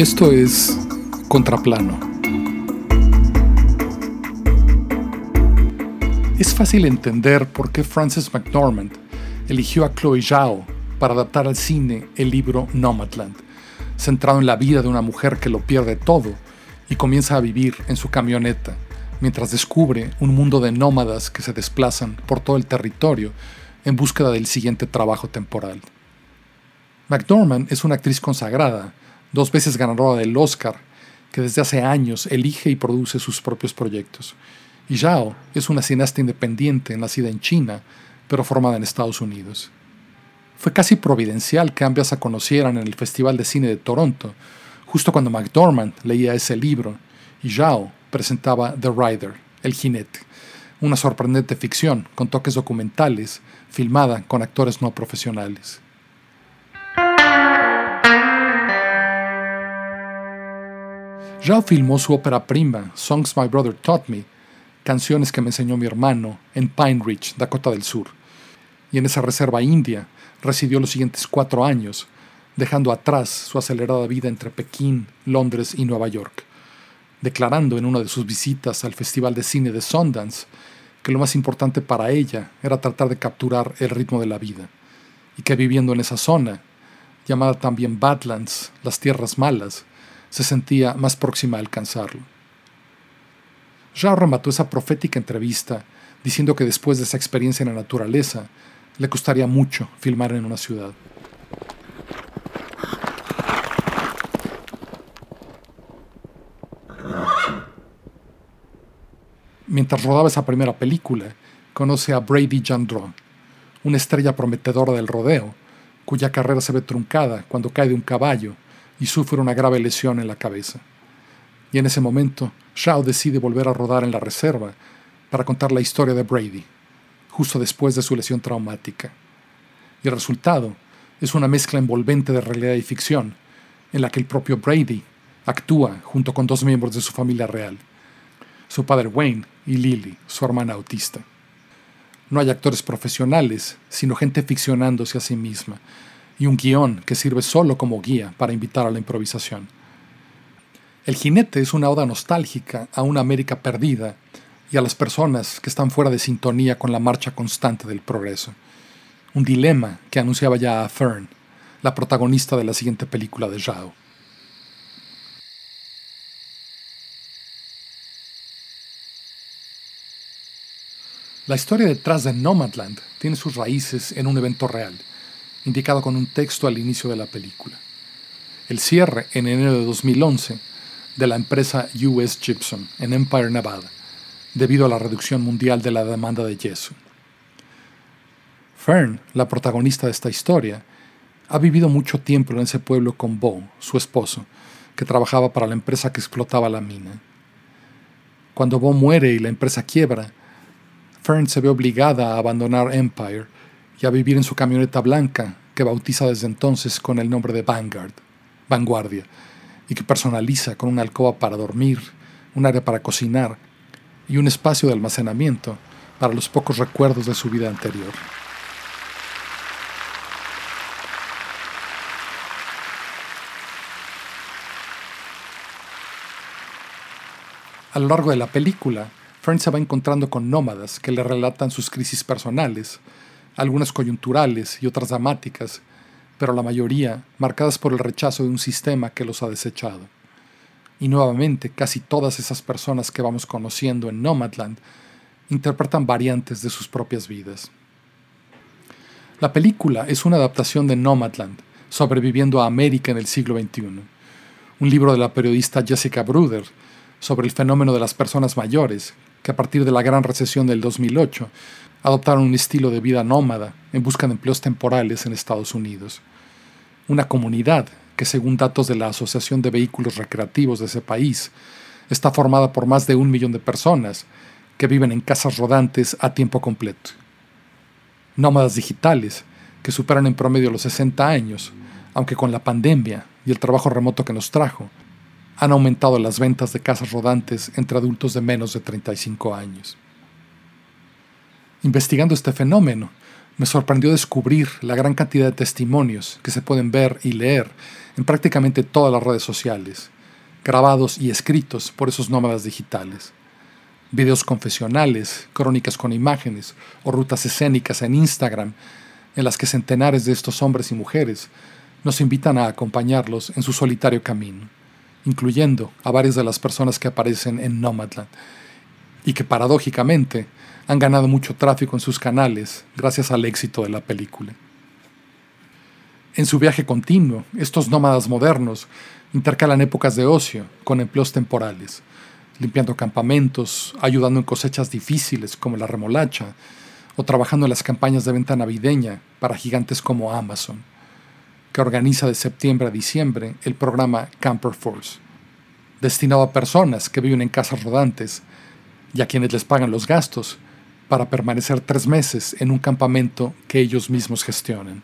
Esto es Contraplano. Es fácil entender por qué Frances McDormand eligió a Chloe Zhao para adaptar al cine el libro Nomadland, centrado en la vida de una mujer que lo pierde todo y comienza a vivir en su camioneta, mientras descubre un mundo de nómadas que se desplazan por todo el territorio en búsqueda del siguiente trabajo temporal. McDormand es una actriz consagrada dos veces ganadora del Oscar, que desde hace años elige y produce sus propios proyectos. Y Zhao es una cineasta independiente nacida en China, pero formada en Estados Unidos. Fue casi providencial que ambas se conocieran en el Festival de Cine de Toronto, justo cuando McDormand leía ese libro y Zhao presentaba The Rider, El Jinete, una sorprendente ficción con toques documentales, filmada con actores no profesionales. Zhao filmó su ópera prima, Songs My Brother Taught Me, canciones que me enseñó mi hermano, en Pine Ridge, Dakota del Sur. Y en esa reserva india residió los siguientes cuatro años, dejando atrás su acelerada vida entre Pekín, Londres y Nueva York, declarando en una de sus visitas al Festival de Cine de Sundance que lo más importante para ella era tratar de capturar el ritmo de la vida, y que viviendo en esa zona, llamada también Badlands, las tierras malas, se sentía más próxima a alcanzarlo. Zhao remató esa profética entrevista diciendo que después de esa experiencia en la naturaleza, le costaría mucho filmar en una ciudad. Mientras rodaba esa primera película, conoce a Brady Jandron, una estrella prometedora del rodeo, cuya carrera se ve truncada cuando cae de un caballo y sufre una grave lesión en la cabeza. Y en ese momento, Shao decide volver a rodar en la reserva para contar la historia de Brady, justo después de su lesión traumática. Y el resultado es una mezcla envolvente de realidad y ficción, en la que el propio Brady actúa junto con dos miembros de su familia real, su padre Wayne y Lily, su hermana autista. No hay actores profesionales, sino gente ficcionándose a sí misma, y un guion que sirve solo como guía para invitar a la improvisación. El jinete es una oda nostálgica a una América perdida y a las personas que están fuera de sintonía con la marcha constante del progreso. Un dilema que anunciaba ya a Fern, la protagonista de la siguiente película de Zhao. La historia detrás de Nomadland tiene sus raíces en un evento real indicado con un texto al inicio de la película. El cierre en enero de 2011 de la empresa US Gypsum en Empire, Nevada, debido a la reducción mundial de la demanda de yeso. Fern, la protagonista de esta historia, ha vivido mucho tiempo en ese pueblo con Bo, su esposo, que trabajaba para la empresa que explotaba la mina. Cuando Bo muere y la empresa quiebra, Fern se ve obligada a abandonar Empire y a vivir en su camioneta blanca, que bautiza desde entonces con el nombre de Vanguard, Vanguardia, y que personaliza con una alcoba para dormir, un área para cocinar y un espacio de almacenamiento para los pocos recuerdos de su vida anterior. A lo largo de la película, Fern se va encontrando con nómadas que le relatan sus crisis personales, algunas coyunturales y otras dramáticas, pero la mayoría marcadas por el rechazo de un sistema que los ha desechado. Y nuevamente, casi todas esas personas que vamos conociendo en Nomadland interpretan variantes de sus propias vidas. La película es una adaptación de Nomadland, sobreviviendo a América en el siglo XXI, un libro de la periodista Jessica Bruder sobre el fenómeno de las personas mayores, que a partir de la gran recesión del 2008 adoptaron un estilo de vida nómada en busca de empleos temporales en Estados Unidos. Una comunidad que, según datos de la Asociación de Vehículos Recreativos de ese país, está formada por más de un millón de personas que viven en casas rodantes a tiempo completo. Nómadas digitales que superan en promedio los 60 años, aunque con la pandemia y el trabajo remoto que nos trajo, han aumentado las ventas de casas rodantes entre adultos de menos de 35 años. Investigando este fenómeno, me sorprendió descubrir la gran cantidad de testimonios que se pueden ver y leer en prácticamente todas las redes sociales, grabados y escritos por esos nómadas digitales. Videos confesionales, crónicas con imágenes o rutas escénicas en Instagram en las que centenares de estos hombres y mujeres nos invitan a acompañarlos en su solitario camino, incluyendo a varias de las personas que aparecen en Nomadland, y que paradójicamente han ganado mucho tráfico en sus canales gracias al éxito de la película. En su viaje continuo, estos nómadas modernos intercalan épocas de ocio con empleos temporales, limpiando campamentos, ayudando en cosechas difíciles como la remolacha, o trabajando en las campañas de venta navideña para gigantes como Amazon, que organiza de septiembre a diciembre el programa Camper Force, destinado a personas que viven en casas rodantes y a quienes les pagan los gastos para permanecer tres meses en un campamento que ellos mismos gestionan.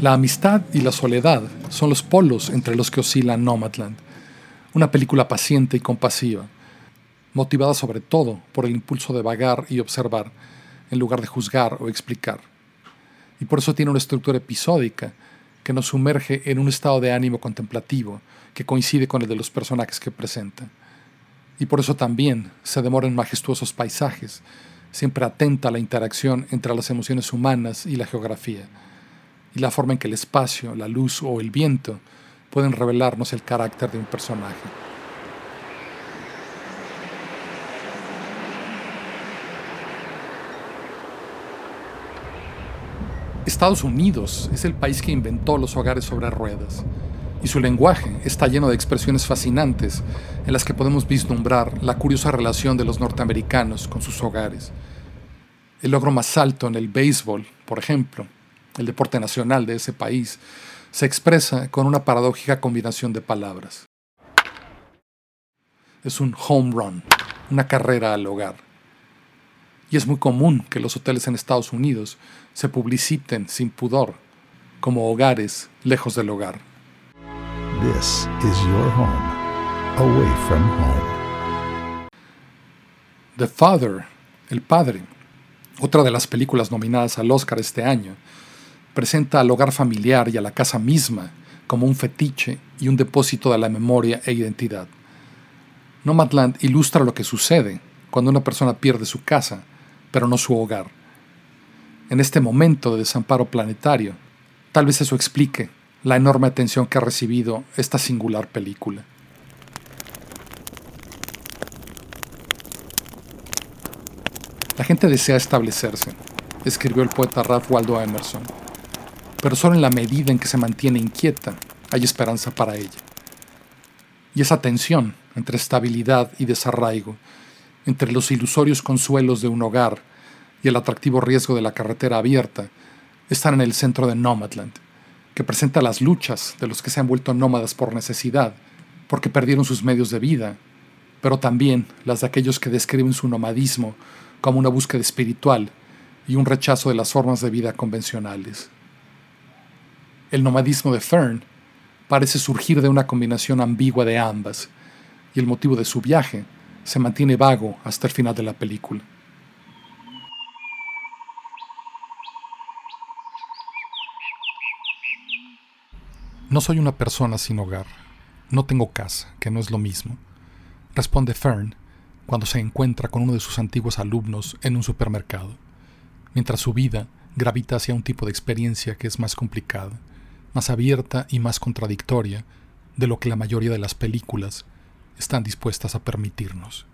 La amistad y la soledad son los polos entre los que oscila Nomadland, una película paciente y compasiva, motivada sobre todo por el impulso de vagar y observar, en lugar de juzgar o explicar. Y por eso tiene una estructura episódica que nos sumerge en un estado de ánimo contemplativo que coincide con el de los personajes que presenta. Y por eso también se demora en majestuosos paisajes, siempre atenta a la interacción entre las emociones humanas y la geografía y la forma en que el espacio, la luz o el viento pueden revelarnos el carácter de un personaje. Estados Unidos es el país que inventó los hogares sobre ruedas, y su lenguaje está lleno de expresiones fascinantes en las que podemos vislumbrar la curiosa relación de los norteamericanos con sus hogares. El logro más alto en el béisbol, por ejemplo, el deporte nacional de ese país, se expresa con una paradójica combinación de palabras. Es un home run, una carrera al hogar. Y es muy común que los hoteles en Estados Unidos se publiciten sin pudor como hogares lejos del hogar. This is your home, away from home. The Father, El Padre, otra de las películas nominadas al Oscar este año, presenta al hogar familiar y a la casa misma como un fetiche y un depósito de la memoria e identidad. Nomadland ilustra lo que sucede cuando una persona pierde su casa, pero no su hogar. En este momento de desamparo planetario, tal vez eso explique la enorme atención que ha recibido esta singular película. La gente desea establecerse, escribió el poeta Ralph Waldo Emerson pero solo en la medida en que se mantiene inquieta hay esperanza para ella. Y esa tensión entre estabilidad y desarraigo, entre los ilusorios consuelos de un hogar y el atractivo riesgo de la carretera abierta, están en el centro de Nomadland, que presenta las luchas de los que se han vuelto nómadas por necesidad, porque perdieron sus medios de vida, pero también las de aquellos que describen su nomadismo como una búsqueda espiritual y un rechazo de las formas de vida convencionales. El nomadismo de Fern parece surgir de una combinación ambigua de ambas, y el motivo de su viaje se mantiene vago hasta el final de la película. No soy una persona sin hogar. No tengo casa, que no es lo mismo. Responde Fern cuando se encuentra con uno de sus antiguos alumnos en un supermercado, mientras su vida gravita hacia un tipo de experiencia que es más complicada más abierta y más contradictoria de lo que la mayoría de las películas están dispuestas a permitirnos.